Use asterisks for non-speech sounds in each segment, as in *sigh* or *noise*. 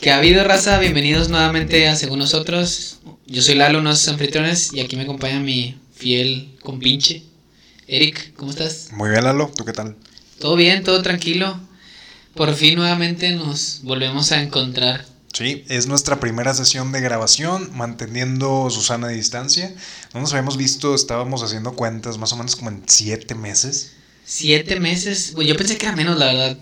Que ha habido raza, bienvenidos nuevamente a Según Nosotros. Yo soy Lalo, uno de sus anfitriones, y aquí me acompaña mi fiel compinche, Eric, ¿cómo estás? Muy bien, Lalo, ¿tú qué tal? Todo bien, todo tranquilo. Por fin nuevamente nos volvemos a encontrar. Sí, es nuestra primera sesión de grabación, manteniendo Susana a distancia. No nos habíamos visto, estábamos haciendo cuentas más o menos como en siete meses. Siete meses, yo pensé que era menos, la verdad.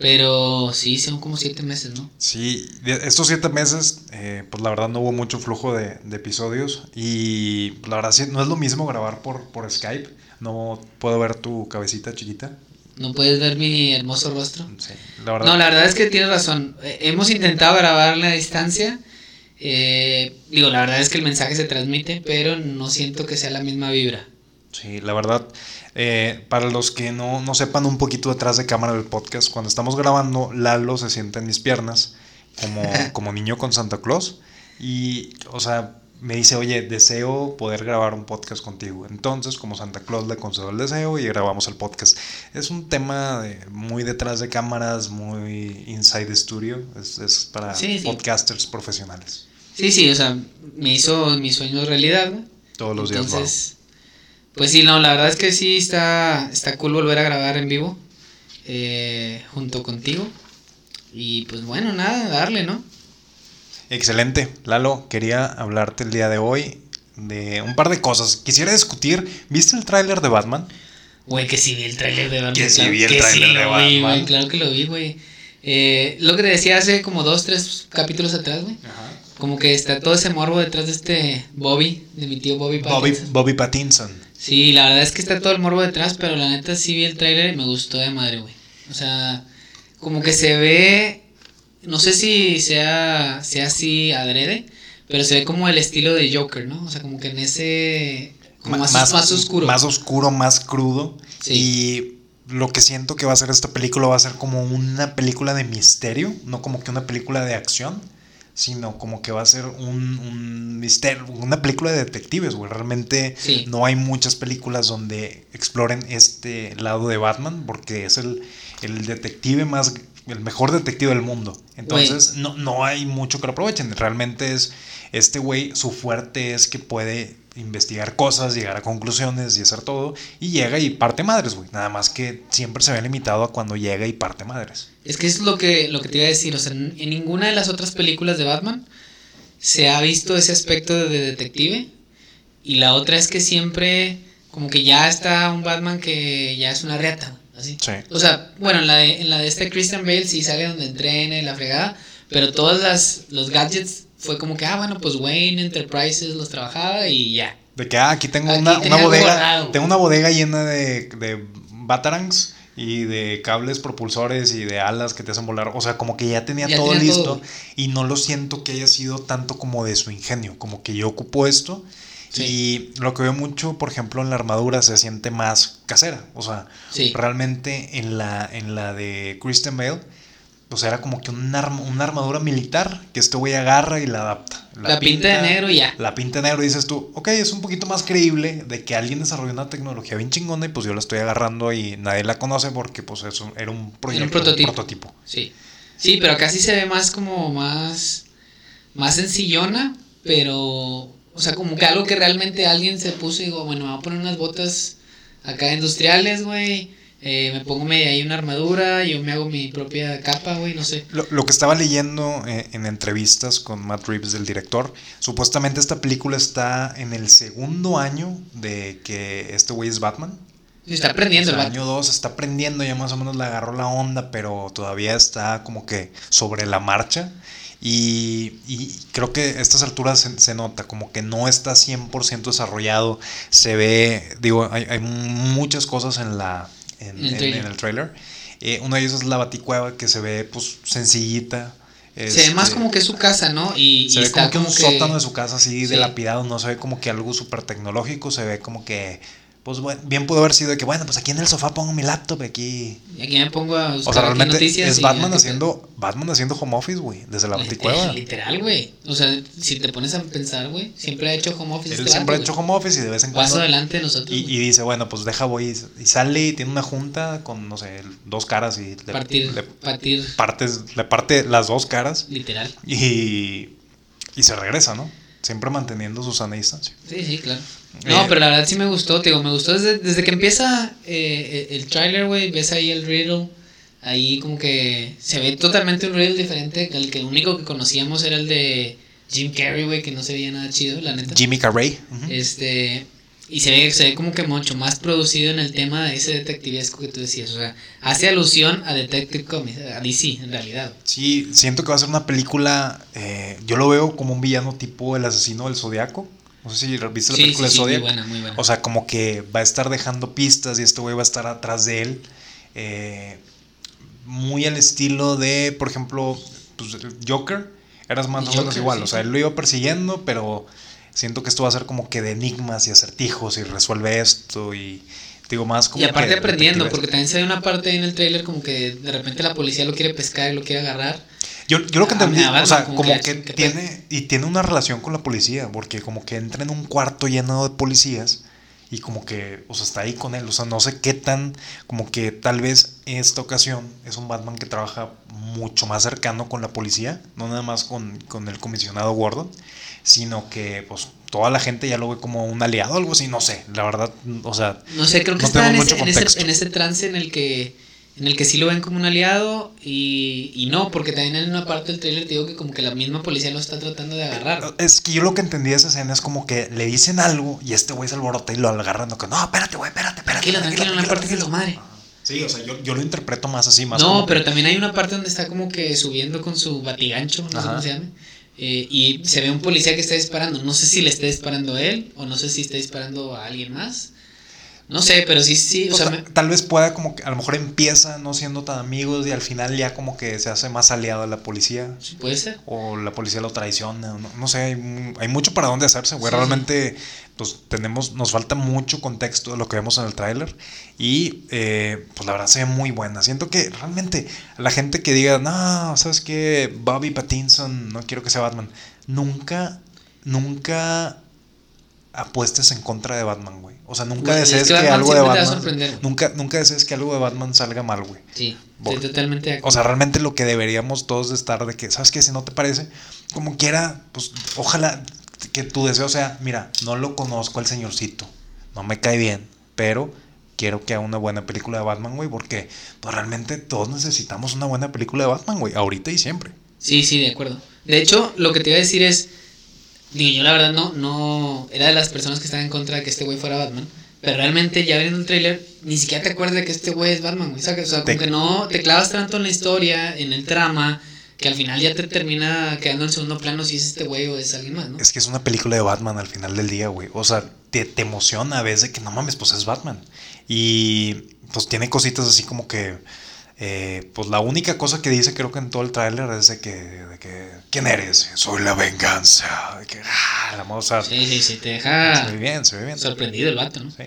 Pero sí, son como siete meses, ¿no? Sí, estos siete meses, eh, pues la verdad no hubo mucho flujo de, episodios y la verdad sí, no es lo mismo grabar por, por Skype. No puedo ver tu cabecita chiquita. ¿No puedes ver mi hermoso rostro? Sí, la verdad. No, la verdad es que tienes razón. Eh, hemos intentado grabar a distancia. Eh, digo, la verdad es que el mensaje se transmite, pero no siento que sea la misma vibra. Sí, la verdad, eh, para los que no, no, sepan un poquito detrás de cámara del podcast, cuando estamos grabando, Lalo se sienta en mis piernas como, *laughs* como niño con Santa Claus. Y, o sea, me dice, oye, deseo poder grabar un podcast contigo. Entonces, como Santa Claus le concedió el deseo y grabamos el podcast. Es un tema muy detrás de cámaras, muy inside studio. Es, es para podcasters profesionales. Sí, sí, o sea, me hizo mi sueño realidad. Todos los días. Entonces, pues sí, no, la verdad es que sí está, está cool volver a grabar en vivo eh, junto contigo. Y pues bueno, nada, darle, ¿no? Excelente. Lalo, quería hablarte el día de hoy de un par de cosas. Quisiera discutir, ¿viste el tráiler de Batman? Güey, que sí vi el tráiler de Batman. Que sí vi el tráiler de Batman. claro que lo vi, güey. Eh, lo que te decía hace como dos, tres capítulos atrás, güey. Ajá. Como que está todo ese morbo detrás de este Bobby, de mi tío Bobby Pattinson. Bobby, Bobby Pattinson. Sí, la verdad es que está todo el morbo detrás, pero la neta sí vi el tráiler y me gustó de madre, güey. O sea, como que se ve, no sé si sea, sea así adrede, pero se ve como el estilo de Joker, ¿no? O sea, como que en ese... más, más, oscuro. Más oscuro, más crudo. Sí. Y lo que siento que va a ser esta película va a ser como una película de misterio, no como que una película de acción sino como que va a ser un, un misterio, una película de detectives, güey. Realmente no hay muchas películas donde exploren este lado de Batman, porque es el, el detective más, el mejor detective del mundo. Entonces no, no hay mucho que lo aprovechen. Realmente es, este güey, su fuerte es que puede investigar cosas, llegar a conclusiones y hacer todo. Y llega y parte madres, güey. Nada más que siempre se ve limitado a cuando llega y parte madres. Es que es lo que, lo que te iba a decir. O sea, en, ninguna de las otras películas de Batman se ha visto ese aspecto de detective. Y la otra es que siempre, como que ya está un Batman que ya es una reata. Así. O sea, bueno, en la, de, en la de este Christian Bale sí sale donde entrene la fregada. Pero todos las, los gadgets fue como que, ah, bueno, pues Wayne Enterprises los trabajaba y ya. De que, ah, aquí tengo una, bodega. tengo una bodega llena de, de Batarangs y de cables propulsores y de alas que te hacen volar. O sea, como que ya tenía todo listo. Y no lo siento que haya sido tanto como de su ingenio. Como que yo ocupo esto. Y lo que veo mucho, por ejemplo, en la armadura se siente más casera. O sea, realmente en la, en la de Kristen Bale pues era como que una, una armadura militar que este güey agarra y la adapta. La, pinta, de negro y ya. La pinta de negro y dices tú, ok, es un poquito más creíble de que alguien desarrolló una tecnología bien chingona y pues yo la estoy agarrando y nadie la conoce porque pues eso era un proyecto, un prototipo. Sí. Sí, pero acá sí se ve más como más, más sencillona, pero, o sea, como que algo que realmente alguien se puso y digo, bueno, me voy a poner unas botas acá industriales, güey eh, me pongo ahí una armadura, yo me hago mi propia capa, güey, no sé. Lo, que estaba leyendo eh, en entrevistas con Matt Reeves, del director, supuestamente esta película está en el segundo año de que este güey es Batman. está aprendiendo el año 2 está aprendiendo, ya más o menos le agarró la onda, pero todavía está como que sobre la marcha. Y, creo que a estas alturas se, nota como que no está 100% desarrollado. Se ve, digo, hay, hay muchas cosas en la, en, el, trailer. Eh, uno de ellos es la baticueva que se ve pues sencillita. se ve más este, como que es su casa, ¿no? Y, se ve como que un sótano de su casa así dilapidado, no se ve como que algo súper tecnológico, se ve como que pues bueno, bien pudo haber sido de que, bueno, pues aquí en el sofá pongo mi laptop, aquí. Y aquí me pongo a buscar O sea, realmente noticias es Batman haciendo, Batman haciendo home office, güey, desde la baticueva. Literal, güey. O sea, si te pones a pensar, güey, siempre ha hecho home office. Él este siempre ha hecho home office y de vez en cuando. Paso adelante nosotros. Y, y, dice, bueno, pues deja, voy. Y sale y tiene una junta con, no sé, dos caras y. Le, partir, le, partir. Partes, le parte las dos caras. Literal. Y. Y se regresa, ¿no? Siempre manteniendo su sana distancia. Sí, sí, claro. No, pero la verdad sí me gustó, te digo, me gustó desde, desde que empieza eh, el trailer, güey, ves ahí el riddle, ahí como que se ve totalmente un riddle diferente, el que el único que conocíamos era el de Jim Carrey, güey, que no se veía nada chido, la neta. Jimmy Carrey. Este, y se ve, se ve como que mucho más producido en el tema de ese detectivesco que tú decías, o sea, hace alusión a Detective Comics, a DC en realidad. Sí, siento que va a ser una película, eh, yo lo veo como un villano tipo El asesino del Zodiaco no sé si viste la película de Zodiac. Muy buena, muy buena. O sea, como que va a estar dejando pistas y este güey va a estar atrás de él. Eh, muy al estilo de, por ejemplo, pues, Joker. Eras más o menos igual. o sea, él lo iba persiguiendo, pero siento que esto va a ser como que de enigmas y acertijos y resuelve esto y digo más como y aparte aprendiendo porque también se ve una parte en el trailer como que de repente la policía lo quiere pescar y lo quiere agarrar. Yo, yo lo que entendí, o sea, como, que, tiene, y tiene una relación con la policía, porque como que entra en un cuarto lleno de policías y como que, o sea, está ahí con él, o sea, no sé qué tan, como que tal vez en esta ocasión es un Batman que trabaja mucho más cercano con la policía, no nada más con, con el comisionado Gordon, sino que pues toda la gente ya lo ve como un aliado o algo así, no sé, la verdad, o sea... No sé, creo que está en ese, en ese trance en el que en el que sí lo ven como un aliado y, y no, porque también en una parte del trailer te digo que como que la misma policía lo está tratando de agarrar. Es que yo lo que entendí de esa escena es como que le dicen algo y este güey se alborota y lo agarran, no, que no, espérate, güey, espérate, espérate. Tranquilo, tranquilo, una parte de su madre. Sí, o sea, yo, yo, lo interpreto más así, más No, pero también hay una parte donde está como que subiendo con su batigancho, no sé cómo se llama. Eh, y se ve un policía que está disparando. No sé si le está disparando a él o no sé si está disparando a alguien más. No sé, pero sí, sí. O sea, Tal vez pueda como que a lo mejor empieza no siendo tan amigos y al final ya como que se hace más aliado de la policía. puede ser. O la policía lo traiciona. No, sé, hay, mucho para dónde hacerse, güey. Realmente, pues tenemos, nos falta mucho contexto de lo que vemos en el tráiler. Y eh, pues la verdad se ve muy buena. Siento que realmente la gente que diga, no, ¿sabes qué? Bobby Pattinson, no quiero que sea Batman. Nunca, nunca apuestes en contra de Batman, güey. O sea, nunca desees que, algo de Batman. Nunca, nunca desees que algo de Batman salga mal, güey. Sí, estoy totalmente de acuerdo. O sea, realmente lo que deberíamos todos estar de que, ¿sabes qué? Si no te parece, como quiera, pues ojalá que tu deseo sea, mira, no lo conozco al señorcito, no me cae bien, pero quiero que haga una buena película de Batman, güey, porque pues, realmente todos necesitamos una buena película de Batman, güey, ahorita y siempre. Sí, sí, de acuerdo. De hecho, lo que te iba a decir es Digo, yo la verdad no, no era de las personas que estaban en contra de que este güey fuera Batman. Pero realmente ya viendo el tráiler, ni siquiera te acuerdas de que este güey es Batman, güey. O sea, como que no te clavas tanto en la historia, en el trama, que al final ya te termina quedando en segundo plano si es este güey o es alguien más, ¿no? Es que es una película de Batman al final del día, güey. O sea, te, te emociona a veces de que no mames, pues es Batman. Y pues tiene cositas así como que eh, pues la única cosa que dice creo que en todo el tráiler es de que, de que, ¿quién eres? Soy la venganza. De que, ah, la moza. Sí, sí, sí, te deja se ve bien, se ve bien. sorprendido el vato, ¿no? Sí.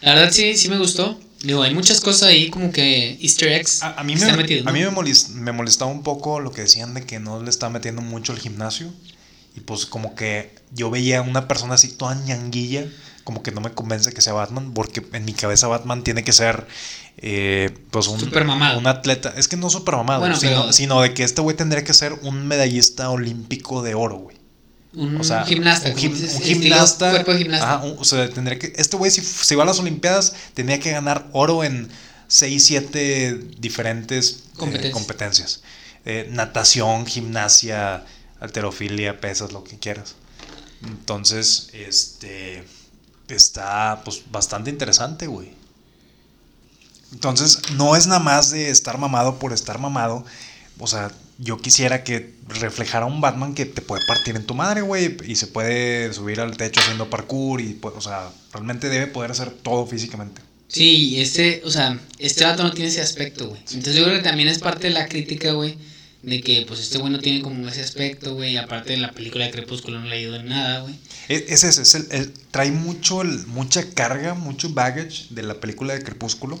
La verdad sí, sí me gustó. Digo, hay muchas cosas ahí como que easter eggs. A, mí, me, a mí me, molestaba un poco lo que decían de que no le está metiendo mucho el gimnasio. Y pues como que yo veía a una persona así toda ñanguilla, como que no me convence que sea Batman, porque en mi cabeza Batman tiene que ser eh, pues un, un atleta, es que no super mamado, sino, de que este güey tendría que ser un medallista olímpico de oro, güey. Un gimnasta. Un, gimnasta. o sea, tendría que, este güey si, si va a las Olimpiadas, tendría que ganar oro en 6, 7 diferentes eh, competencias. Eh, natación, gimnasia, alterofilia, pesas, lo que quieras. Entonces, este está pues bastante interesante, güey. Entonces, no es nada más de estar mamado por estar mamado. O sea, yo quisiera que reflejara un Batman que te puede partir en tu madre, güey, y se puede subir al techo haciendo parkour y, pues, o sea, realmente debe poder hacer todo físicamente. Sí, este, o sea, este vato no tiene ese aspecto, güey. Entonces yo creo que también es parte de la crítica, güey, de que pues este güey no tiene como ese aspecto, güey, aparte de la película de Crepúsculo no le ayuda en nada, güey. Es, es, es el, trae mucho, mucha carga, mucho baggage de la película de Crepúsculo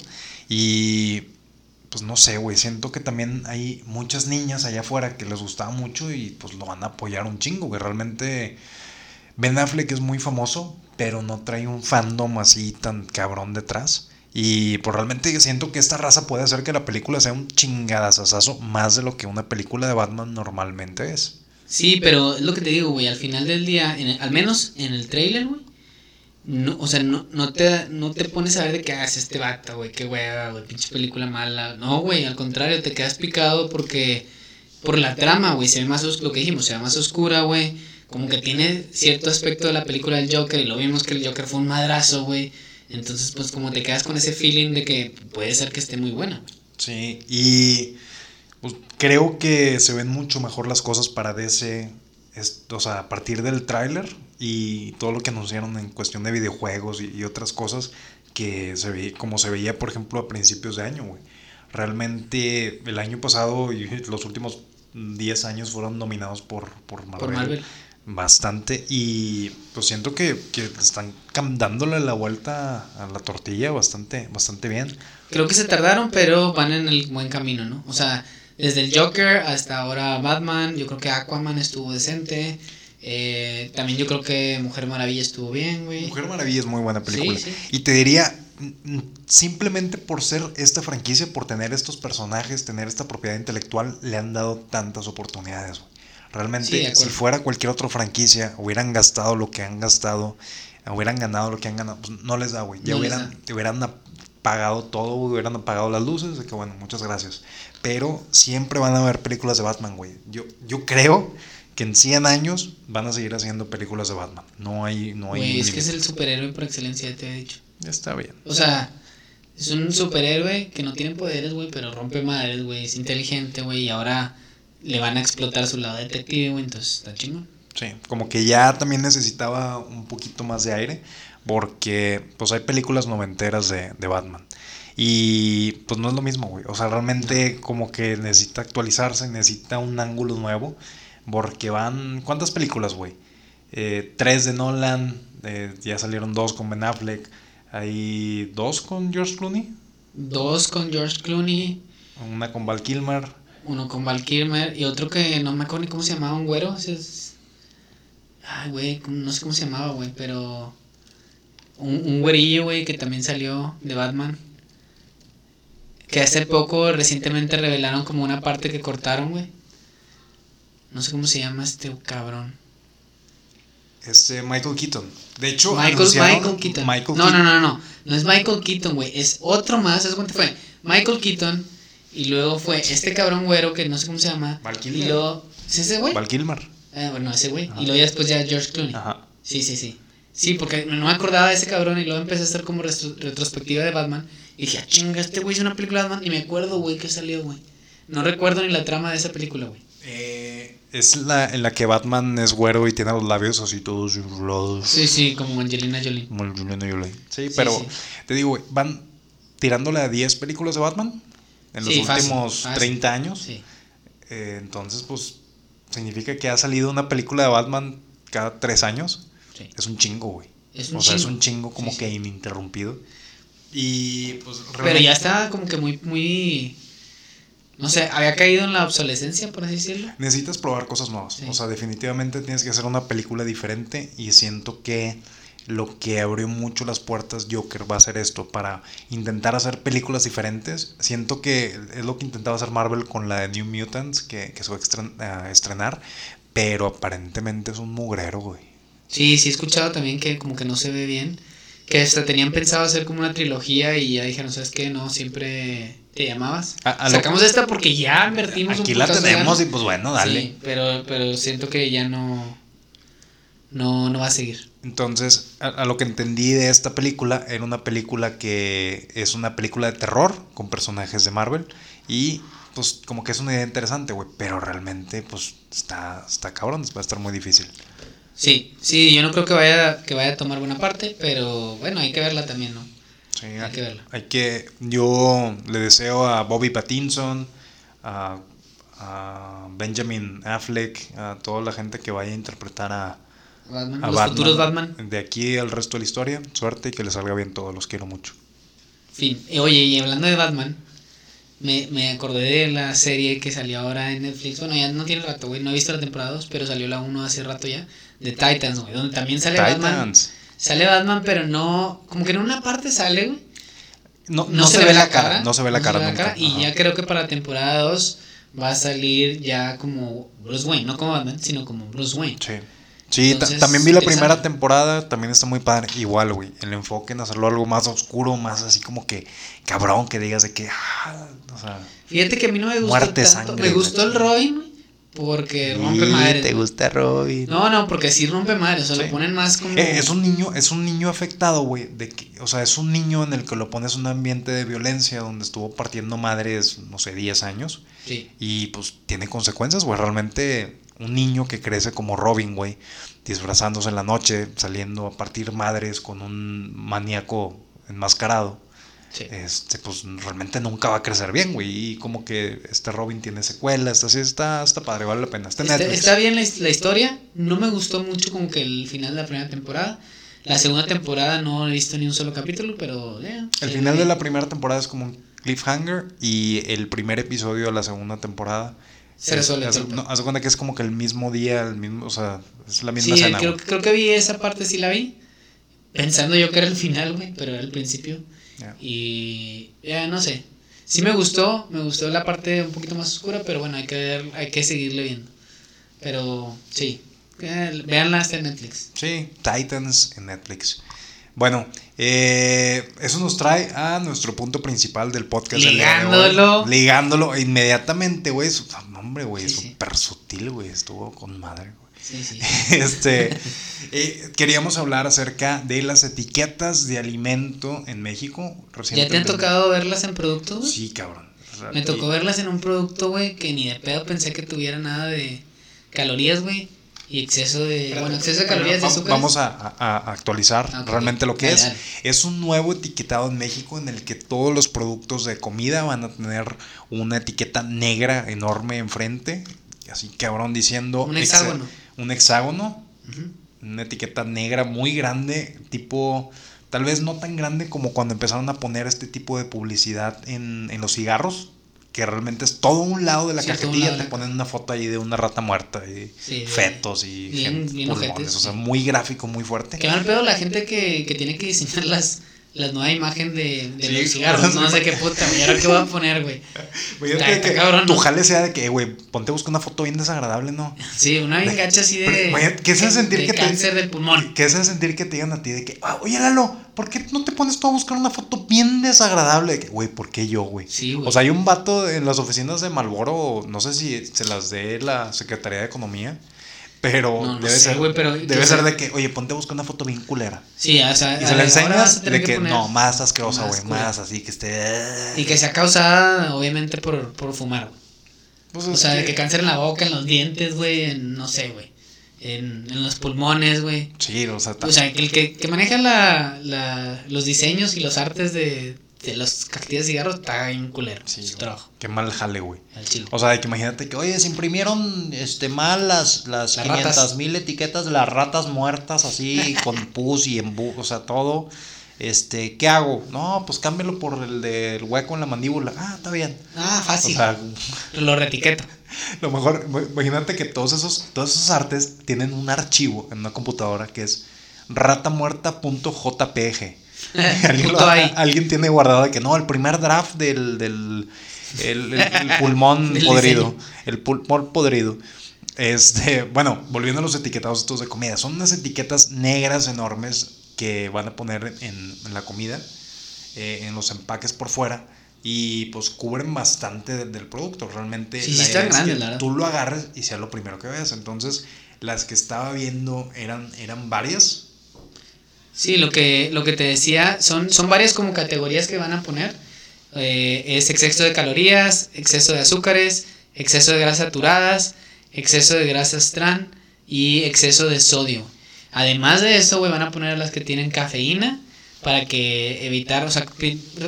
y pues no sé, güey, siento que también hay muchas niñas allá afuera que les gustaba mucho y pues lo van a apoyar un chingo, güey, realmente Ben Affleck es muy famoso, pero no trae un fandom así tan cabrón detrás. Y pues realmente siento que esta raza puede hacer que la película sea un chingadazazazo más de lo que una película de Batman normalmente es. Sí, pero es lo que te digo, güey, al final del día, al menos en el trailer, güey, no, o sea, no, no, te, no te pones a ver de qué hace este vato, güey, qué hueva, güey, pinche película mala. No, güey, al contrario, te quedas picado porque, por la trama, güey, se ve más, lo que dijimos, se ve más oscura, güey, como que tiene cierto aspecto de la película del Joker, y lo vimos que el Joker fue un madrazo, güey entonces, pues como te quedas con ese feeling de que puede ser que esté muy buena. Sí, y pues, creo que se ven mucho mejor las cosas para DC, o sea, a partir del tráiler y todo lo que anunciaron en cuestión de videojuegos y, otras cosas que se ve, como se veía, por ejemplo, a principios de año, güey. Realmente el año pasado y *laughs* los últimos 10 años fueron nominados por, por Marvel. Por Marvel. Bastante. Y pues siento que, están dándole la vuelta a la tortilla bastante, bastante bien. Creo que se tardaron, pero van en el buen camino, ¿no? O sea, desde el Joker hasta ahora Batman, yo creo que Aquaman estuvo decente. Eh, también yo creo que Mujer Maravilla estuvo bien, güey. Mujer Maravilla es muy buena película. Y te diría, simplemente por ser esta franquicia, por tener estos personajes, tener esta propiedad intelectual, le han dado tantas oportunidades, güey. Realmente, si fuera cualquier otra franquicia, hubieran gastado lo que han gastado, hubieran ganado lo que han ganado, pues no les da, güey. Ya hubieran, hubieran apagado todo, hubieran apagado las luces, de que bueno, muchas gracias. Pero siempre van a haber películas de Batman, güey. Yo, yo creo que en 100 años van a seguir haciendo películas de Batman. No hay... No hay güey, es que es el superhéroe por excelencia, te he dicho. Está bien. O sea, es un superhéroe que no tiene poderes, güey, pero rompe madres, güey. Es inteligente, güey, y ahora le van a explotar su lado detective, güey, entonces está chingón. Sí, como que ya también necesitaba un poquito más de aire, porque pues hay películas noventeras de, de Batman. Y pues no es lo mismo, güey. O sea, realmente como que necesita actualizarse, necesita un ángulo nuevo, porque van... ¿Cuántas películas, güey? Eh, tres de Nolan, eh, ya salieron dos con Ben Affleck, hay dos con George Clooney. Dos con George Clooney. Una con Val Kilmer uno con Val Kilmer y otro que no me acuerdo ni cómo se llamaba, un güero. es... Ay, güey, no sé cómo se llamaba, güey, pero. Un, un güerillo, güey, que también salió de Batman. Que hace poco, recientemente revelaron como una parte que cortaron, güey. No sé cómo se llama este cabrón. Este Michael Keaton. De hecho, Michael, Michael Keaton. no, no, no, no. No es Michael Keaton, güey. Es otro más. ¿Sabes cuánto fue? Michael Keaton y luego fue este cabrón güero que no sé cómo se llama. Val Y luego. ¿Es ese güey? Val Kilmer. Ah, bueno, ese güey. Y luego ya después ya George Clooney. Ajá. Sí, sí, sí. Sí, porque no me acordaba de ese cabrón y luego empecé a hacer como retrospectiva de Batman. Y dije, ah, chinga, este güey es una película de Batman. Y me acuerdo, güey, que salió, güey. No recuerdo ni la trama de esa película, güey. Eh, es la en la que Batman es güero y tiene los labios así todos inflados. Sí, sí, como Angelina Jolie. Como Angelina Jolie. Sí, pero te digo, güey, van tirándole a 10 películas de Batman en los últimos 30 años. Sí. Eh, entonces, pues, significa que ha salido una película de Batman cada 3 años. Sí. Es un chingo, güey. Es un o sea, es un chingo como que ininterrumpido. Y pues Pero ya está como que muy, muy. No sé, había caído en la obsolescencia, por así decirlo. Necesitas probar cosas nuevas. O sea, definitivamente tienes que hacer una película diferente. Y siento que lo que abrió mucho las puertas Joker va a ser esto, para intentar hacer películas diferentes. Siento que es lo que intentaba hacer Marvel con la de New Mutants, que, que se va a estrenar, pero aparentemente es un mugrero, güey. Sí, sí he escuchado también que como que no se ve bien, que hasta tenían pensado hacer como una trilogía y ya dijeron, ¿sabes qué? No, siempre te llamabas. Sacamos esta porque ya invertimos Aquí la tenemos y pues bueno, dale. Sí, pero, pero siento que ya no, no, no va a seguir. Entonces, a, lo que entendí de esta película, era una película que es una película de terror con personajes de Marvel y pues como que es una idea interesante, güey, pero realmente pues está, está cabrón, va a estar muy difícil. Sí, sí, yo no creo que vaya, que vaya a tomar buena parte, pero bueno, hay que verla también, ¿no? Sí, hay, que verla. Hay que, yo le deseo a Bobby Pattinson, a, a Benjamin Affleck, a toda la gente que vaya a interpretar a, Batman, a los futuros Batman. De aquí al resto de la historia, suerte y que les salga bien todo, los quiero mucho. Fin. Eh, Oye, y hablando de Batman, me, me acordé de la serie que salió ahora en Netflix. Bueno, ya no tiene rato, güey. No he visto la temporada 2, pero salió la 1 hace rato ya. De Titans, güey. Donde también sale Batman. Sale Batman, pero no. Como que en una parte sale, güey. No, No, se, ve la cara. No se ve la cara ve nunca. Y ya creo que para la temporada 2 va a salir ya como Bruce Wayne. No como Batman, sino como Bruce Wayne. Sí. Sí, Entonces, también vi la primera temporada, también está muy padre. Igual, güey, el enfoque en hacerlo algo más oscuro, más así como que cabrón, que digas de que, ah, o sea, Fíjate que a mí no me gustó Muerte, tanto. sangre, me gustó el Robin, güey, porque rompe madres. te gusta Robin. No, no, porque sí rompe madres. O sea, Sí. lo ponen más como. Eh, es un niño, es un niño afectado, güey, de que, o sea, es un niño en el que lo pones en un ambiente de violencia donde estuvo partiendo madres, no sé, 10 años Sí. y pues tiene consecuencias, güey, realmente un niño que crece como Robin, güey, disfrazándose en la noche, saliendo a partir madres con un maníaco enmascarado. Sí. este, pues realmente nunca va a crecer bien, güey. Y como que este Robin tiene secuelas, así está, está padre, vale la pena. Está Está, bien la, his- la historia. No me gustó mucho como que el final de la primera temporada. La segunda temporada no he visto ni un solo capítulo, pero. eh, El final de la primera temporada es como un cliffhanger y el primer episodio de la segunda temporada Se es- resuelve haz- no, haz cuenta que es como que el mismo día, el mismo, o sea, es la Sí, misma escena. creo que vi esa parte, sí la vi. Pensando yo que era el final, güey, pero era el principio. Ya. Y ya no sé. Sí me gustó, me gustó la parte un poquito más oscura, pero bueno, hay que ver, hay que seguirle viendo. Pero sí, eh, véanla hasta en Netflix. Sí, Titans en Netflix. Bueno, eh, eso nos trae a nuestro punto principal del podcast. del. Ligándolo. Ligándolo inmediatamente, güey. Hombre, güey, Sí, sí. súper sutil, güey. Estuvo con madre, güey. Sí, sí. *laughs* Este, eh, queríamos hablar acerca de las etiquetas de alimento en México. ¿Ya te han tocado verlas en productos? güey? Sí, cabrón. Me tocó verlas en un producto, güey, que ni de pedo pensé que tuviera nada de calorías, güey. Y exceso de. Bueno, exceso de calorías de azúcar. Vamos a, a- actualizar realmente lo que es. dale. Es un nuevo etiquetado en México en el que todos los productos de comida van a tener una etiqueta negra enorme enfrente. Así cabrón diciendo. Un hexágono. Un hexágono. Una etiqueta negra muy grande. Tipo. Tal vez no tan grande como cuando empezaron a poner este tipo de publicidad en, en los cigarros. Que realmente es todo un lado de la Sí, cajetilla. de Te ponen una foto ahí de una rata muerta y Sí, fetos y bien- gente- bien pulmones, O sea, muy gráfico, muy fuerte. Qué mal pedo la gente que, que tiene que diseñar las, la nueva imagen de, de Sí, los cigarros. No sé qué puta, güey. ¿Ahora qué voy a poner, güey? *laughs* Que cabrón, tu jale sea de que, güey, ponte a buscar una foto bien desagradable, ¿no? Sí, una bien gacha así de. ¿qué sentir de que te- cáncer del pulmón. ¿Qué es el sentir que te digan a ti de que, ah, oye, Lalo, ¿por qué no te pones tú a buscar una foto bien desagradable? De que, güey, ¿por qué yo, güey? Sí, güey. O sea, hay un vato en las oficinas de Malboro, no sé si se las dé la Secretaría de Economía, pero No, no debe sé, ser pero debe ser se- de que, oye, ponte a buscar una foto bien culera. Sí, o sea. Y se la enseñas de que, no, más asquerosa, güey, más así que esté... Y que sea causada, obviamente, por, por fumar, güey. Pues O sea, de que- cáncer en la boca, en los dientes, güey, no sé, güey. En, en los pulmones, güey. Sí, o sea, O sea, que el que, que maneja la, la, los diseños y los artes de las cajetillas de cigarros está bien culero. sí, su güey, trabajo, qué mal jale, güey. O sea, que imagínate que, oye, se imprimieron este, mal las, las Las 500 ratas. mil etiquetas de las ratas muertas, así, *laughs* con pus y embu, o sea, todo. Este, ¿qué hago? No, pues cámbialo por el del hueco en la mandíbula. Ah, está bien. Ah, O fácil. sea, lo retiqueto. *laughs* lo mejor, imagínate que todos esos, todos esos artes tienen un archivo en una computadora que es ratamuerta.jpg. *laughs* alguien, lo- tiene guardado de que no, el primer draft del, del el, el- el *laughs* pulmón podrido. El pulmón podrido. Este, bueno, volviendo a los etiquetados estos de comida, son unas etiquetas negras enormes que van a poner en, en la comida, eh, en los empaques por fuera. Y pues cubren bastante del, del producto. Realmente Sí, sí la están idea es grandes, que la tú lo agarres y sea lo primero que veas. Entonces, las que estaba viendo eran, eran varias. Sí, lo que, lo que te decía, son, son varias como categorías que van a poner. Eh, es exceso de calorías, exceso de azúcares, exceso de grasas saturadas, exceso de grasas trans y exceso de sodio. Además de eso, güey, van a poner las que tienen cafeína para que evitar, o sea,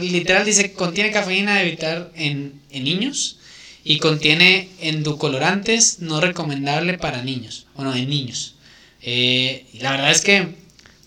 literal dice contiene cafeína, evitar en, en niños. y contiene endocolorantes no recomendable para niños, bueno, en niños. Eh, la verdad es que,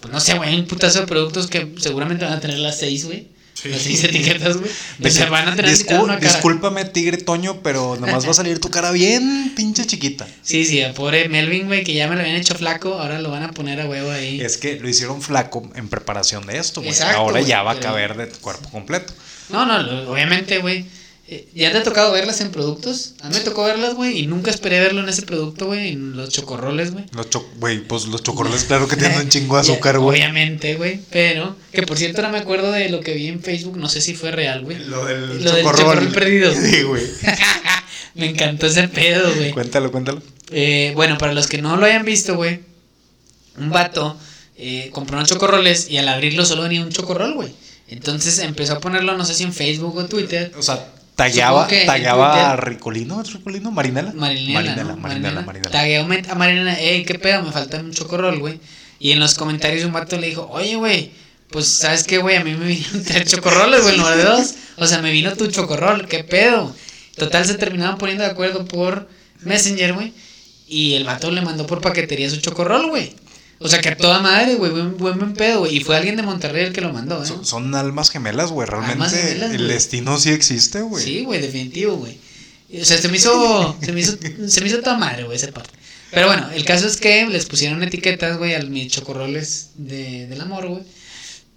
pues no sé, güey, hay un putazo de productos que seguramente van a tener las seis, güey. Las seis etiquetas, güey. O sea, van a tener Discul una cara. Discúlpame, Tigre Toño, pero nomás va a salir tu cara bien pinche chiquita. Sí, sí, a pobre Melvin, güey, que ya me lo habían hecho flaco, ahora lo van a poner a huevo ahí. Es que lo hicieron flaco en preparación de esto, güey. Ahora ya va a caber de cuerpo completo. No, no, lo- obviamente, güey. Eh, ¿Ya te ha tocado verlas en productos? A mí me tocó verlas, güey, y nunca esperé verlo en ese producto, güey, en los chocorroles, güey. Los cho- güey, pues los chocorroles, claro que tienen un *laughs* chingo de azúcar, güey. Obviamente, güey. Pero, que por cierto, ahora me acuerdo de lo que vi en Facebook, no sé si fue real, güey. Lo del Lo del chocorrol perdido. *laughs* Sí, güey. *laughs* me encantó ese pedo, güey. Cuéntalo, cuéntalo. Eh, bueno, para los que no lo hayan visto, güey, un vato eh, compró unos chocorroles y al abrirlo solo venía un chocorrol, güey. Entonces empezó a ponerlo, no sé si en Facebook o Twitter. O sea, tagueaba, que tagueaba a Ricolino, ¿es Ricolino? ¿Marinela? Marinela, Marinela, ¿no? Marinela, Marinela. A Marinela, ey, qué pedo, me falta un chocorrol, güey. Y en los comentarios un vato le dijo, oye, güey, pues, ¿sabes qué, güey? A mí me vinieron *laughs* tres chocorroles, güey, lugar de dos. O sea, me vino tu chocorrol, qué pedo. Total, se terminaban poniendo de acuerdo por Messenger, güey. Y el vato le mandó por paquetería su chocorrol, güey. O sea, que a toda madre, güey, buen, buen, buen pedo, güey. Y fue alguien de Monterrey el que lo mandó, ¿eh? Son, son almas gemelas, güey. Realmente Almas gemelas, el güey. destino sí existe, güey. Sí, güey, definitivo, güey. O sea, se me hizo, se me hizo, se me hizo toda madre, güey, esa parte. Pero bueno, el caso es que les pusieron etiquetas, güey, a mis chocorroles de, del amor, güey.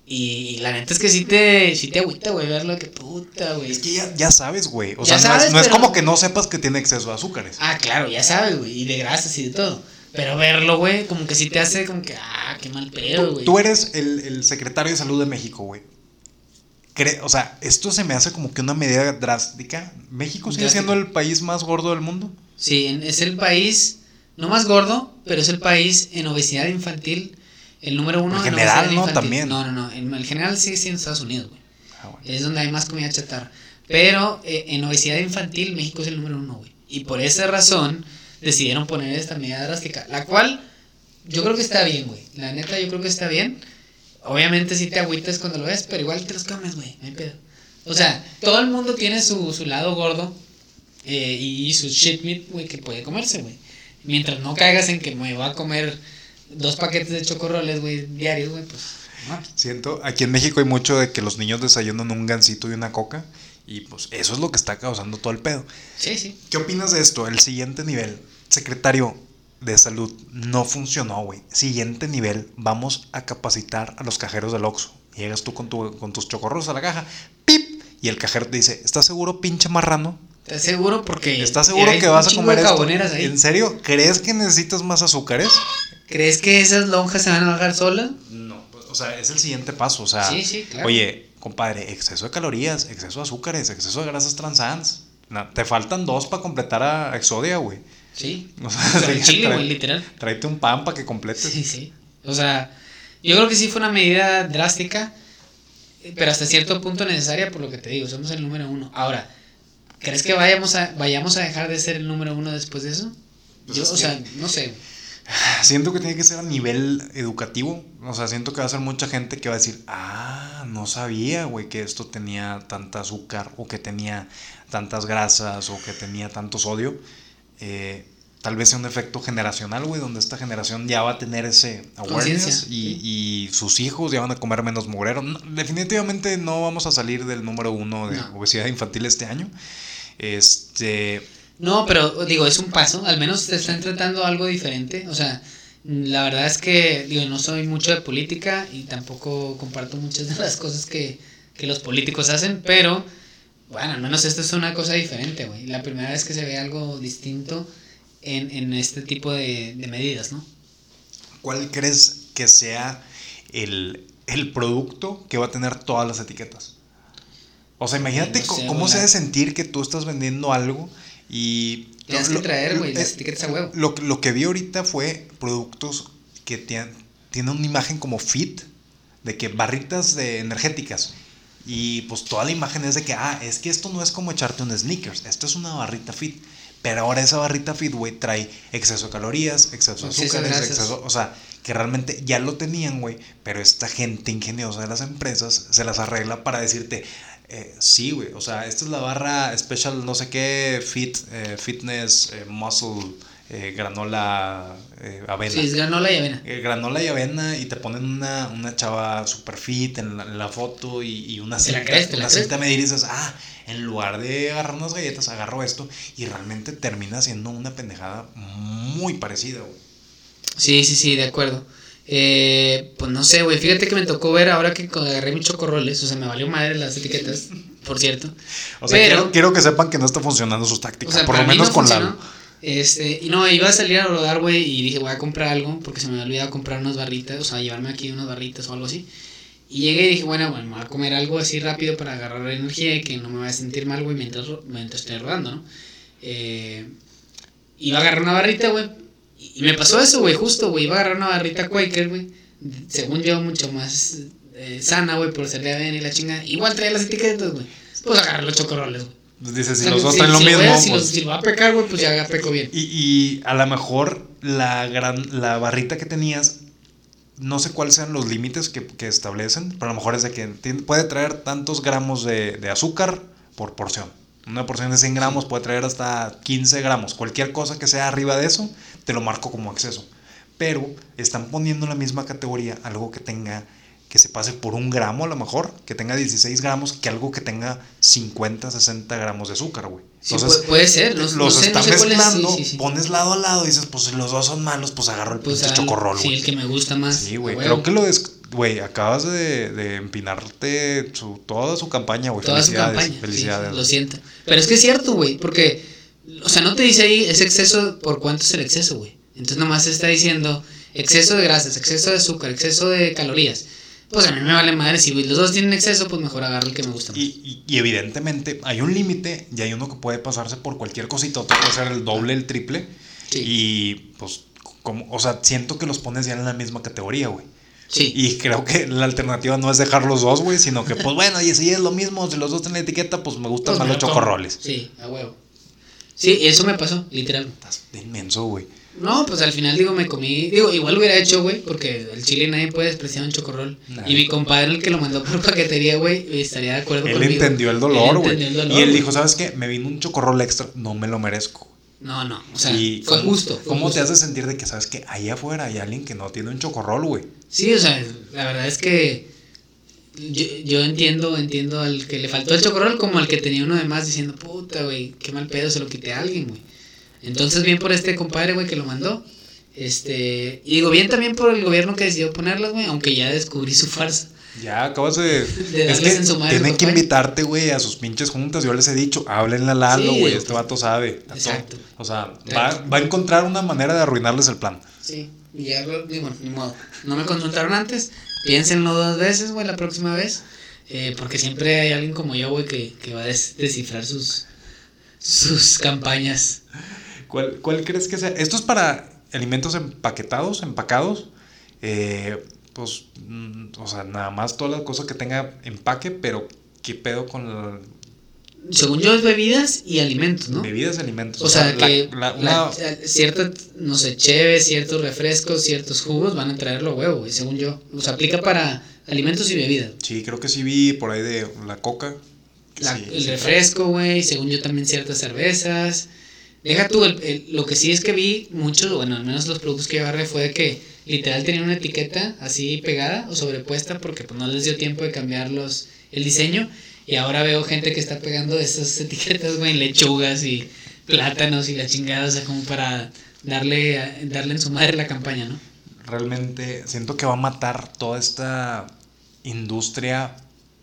Y, la neta es que sí te, sí te agüita, güey, verlo, que puta, güey. Es que ya, ya sabes, güey. O Ya sea, no, sabes, es, no es como que no sepas que tiene exceso de azúcares. Ah, claro, ya sabes, güey, y de grasas y de todo. Pero verlo, güey, como que sí te hace como que, ah, qué mal pedo, Tú, güey. tú eres el, el secretario de salud de México, güey. O sea, esto se me hace como que una medida drástica. ¿México sigue Drástica. siendo el país más gordo del mundo? Sí, en- es el país, no más gordo, pero es el país en obesidad infantil, el número uno En en general, obesidad ¿no? infantil. También. No, no, no, en el general sigue siendo Estados Unidos, güey. Ah, bueno. Es donde hay más comida chatarra. Pero eh, en obesidad infantil México es el número uno, güey. Y por esa razón decidieron poner esta medida drástica. La cual yo creo que está bien, güey. La neta yo creo que está bien. Obviamente sí te agüitas cuando lo ves, pero igual te los comes, güey. No hay pedo. O sea, todo el mundo tiene su, su lado gordo eh, y su shit meat, güey, que puede comerse, güey. Mientras no caigas en que me voy a comer dos paquetes de chocorroles, güey, diarios, güey, pues... no. Siento, aquí en México hay mucho de que los niños desayunan un gansito y una coca. Y pues eso es lo que está causando todo el pedo. Sí, sí. ¿Qué opinas de esto? El siguiente nivel. Secretario de salud, no funcionó, güey. Siguiente nivel, vamos a capacitar a los cajeros del Oxxo. Llegas tú con, tu, con tus chocorros a la caja, ¡pip! Y el cajero te dice, ¿estás seguro, pinche marrano? ¿Estás seguro? Porque... ¿Estás seguro que vas a comer esto? ahí. ¿En serio? ¿Crees que necesitas más azúcares? ¿Crees que esas lonjas se van a bajar solas? No, pues, o sea, es el siguiente paso. O sea, Sí, sí, claro. oye, compadre, exceso de calorías, exceso de azúcares, exceso de grasas transans. Na- te faltan dos para completar a Exodia, güey. Sí. *laughs* O sea, chile, güey, literal. Tráete un pan para que completes. Sí, sí. O sea, yo creo que sí fue una medida drástica, pero hasta cierto punto necesaria por lo que te digo, somos el número uno. Ahora, ¿crees que vayamos a, vayamos a dejar de ser el número uno después de eso? Pues Yo, o sea, no sé. *sighs* Siento que tiene que ser a nivel educativo. O sea, siento que va a ser mucha gente que va a decir, ah, no sabía, güey, que esto tenía tanta azúcar o que tenía tantas grasas o que tenía tanto sodio. Eh, tal vez sea un efecto generacional, güey, donde esta generación ya va a tener ese awareness y, sí. y sus hijos ya van a comer menos mugrero. No, definitivamente no vamos a salir del número uno de No. obesidad infantil este año. Este, No, pero digo, es un paso, al menos te están tratando algo diferente. O sea, la verdad es que, digo, no soy mucho de política y tampoco comparto muchas de las cosas que, que los políticos hacen, pero bueno, al menos esto es una cosa diferente, güey. La primera vez que se ve algo distinto en, en este tipo de, de medidas, ¿no? ¿Cuál crees que sea el, el producto que va a tener todas las etiquetas? O sea, imagínate No co- sé, cómo se ha de sentir que tú estás vendiendo algo y... Tienes lo- que traer, güey, las eh, etiquetas a huevo. Lo, lo que vi ahorita fue productos que tienen, tienen una imagen como fit, de que barritas de energéticas. Y pues toda la imagen es de que, ah, es que esto no es como echarte un sneakers, esto es una barrita fit. Pero ahora esa barrita fit, güey, trae exceso de calorías, exceso de azúcares, exceso, o sea, que realmente ya lo tenían, güey, pero esta gente ingeniosa de las empresas se las arregla para decirte, Eh, sí, güey. O sea, esta es la barra special, no sé qué, fit, eh, fitness, eh, muscle, granola, avena. Sí, es granola y avena. granola y avena y te ponen una, una chava super fit en la, foto y, una cinta, una cinta medir y dices, ah, en lugar de agarrar unas galletas, agarro esto y realmente termina siendo una pendejada muy parecida, güey. Sí, sí, sí, de acuerdo. Eh, pues no sé, güey. Fíjate que me tocó ver ahora que agarré mis chocorroles. O sea, me valió madre las etiquetas, por cierto. *laughs* O sea, Pero, quiero, que sepan que no está funcionando sus tácticas. por lo menos con la. Este, y no, iba a salir a rodar, güey, y dije, voy a comprar algo, porque se me había olvidado comprar unas barritas, o sea, llevarme aquí unas barritas o algo así. Y llegué y dije, bueno, bueno, me voy a comer algo así rápido para agarrar energía y que no me vaya a sentir mal, güey, mientras, mientras estoy rodando, ¿no? Eh, iba a agarrar una barrita, güey, y me pasó eso, güey, justo, güey. Iba a agarrar una barrita Quaker, güey. Según yo, mucho más eh, sana, güey, por serle bien y la chinga. Igual traía las etiquetas, güey. Pues agarrar los chocorroles, güey. Pues dices, si los dos traen lo mismo. si, pues... si, va a pecar, güey, pues ya peco bien. Y, y a lo mejor la, gran, la barrita que tenías, no sé cuáles sean los límites que, que, establecen, pero a lo mejor es de que puede traer tantos gramos de, de azúcar por porción. Una porción de 100 gramos puede traer hasta 15 gramos. Cualquier cosa que sea arriba de eso, te lo marco como acceso. Pero están poniendo en la misma categoría algo que tenga, que se pase por un gramo a lo mejor, que tenga 16 gramos, que algo que tenga 50, 60 gramos de azúcar, güey. Entonces, puede, ser. los estás mezclando, pones lado a lado y dices, pues si los dos son malos, pues agarro el pues chocorrol, Sí, el que me gusta más. Sí, güey. Creo que lo des güey, acabas de, de empinarte su, toda su campaña, güey. Toda felicidades, su campaña. Felicidades. lo siento. Pero es que es cierto, güey, porque, o sea, no te dice ahí ese exceso por cuánto es el exceso, güey. Entonces nomás está diciendo exceso de grasas, exceso de azúcar, exceso de calorías. Pues a mí me vale madre, si los dos tienen exceso, pues mejor agarro el que me gusta más. Y, y, evidentemente hay un límite y hay uno que puede pasarse por cualquier cosita, otro puede ser el doble, el triple. Y pues, como, o sea, siento que los pones ya en la misma categoría, güey. Sí. Y creo que la alternativa no es dejar los dos, güey, sino que, pues *laughs* bueno, y si es lo mismo, si los dos tienen etiqueta, pues me gustan pues más los chocorroles. Sí, a huevo. Sí, eso me pasó, literal. Estás inmenso, güey. No, pues al final, digo, me comí. Digo, igual hubiera hecho, güey, porque el chile nadie puede despreciar un chocorrol. Y mi compadre, el que lo mandó por paquetería, güey, estaría de acuerdo él Entendió el dolor, güey. Y él dijo, ¿sabes qué? Me vino un chocorrol extra, no me lo merezco. No, no, o sea, fue justo. ¿Cómo te hace sentir de que sabes que ahí afuera hay alguien que no tiene un chocorrol, güey? Sí, o sea, la verdad es que yo, entiendo, entiendo al que le faltó el chocorrol como al que tenía uno de más diciendo, puta, güey, qué mal pedo, se lo quité a alguien, güey. Entonces, bien por este compadre, güey, que lo mandó. Este, y digo, bien también por el gobierno que decidió ponerlas, güey, aunque ya descubrí su farsa. Ya, acabas de. *laughs* es que tienen que invitarte, güey, a sus pinches juntas. Yo les he dicho, háblenle a Lalo, güey. este vato sabe. Exacto. O sea, va, va, a encontrar una manera de arruinarles el plan. Sí, y ya, digo, ni modo. No me consultaron antes. Piénsenlo dos veces, güey, la próxima vez. Eh, porque siempre hay alguien como yo, güey, que, que va a descifrar sus, sus campañas. ¿Cuál, ¿Cuál crees que sea? Esto es para alimentos empaquetados, empacados. Eh, pues, mm, o sea, nada más todas las cosas que tenga empaque, pero ¿qué pedo con la... Según yo es bebidas y alimentos, ¿no? Bebidas y alimentos. O, sea, que ciertas, no sé, cheves, ciertos refrescos, ciertos jugos van a traerlo huevo, güey, según yo. O sea, aplica para alimentos y bebidas. Sí, creo que sí vi por ahí de la coca. el refresco, güey, según yo también ciertas cervezas. Deja tú, lo que sí es que vi muchos, bueno, al menos los productos que yo agarré fue de que literal tenían una etiqueta así pegada o sobrepuesta porque pues no les dio tiempo de cambiar el diseño y ahora veo gente que está pegando esas *laughs* etiquetas, güey, lechugas y plátanos y la chingada, o sea, como para darle, darle en su madre la campaña, ¿no? Realmente siento que va a matar toda esta industria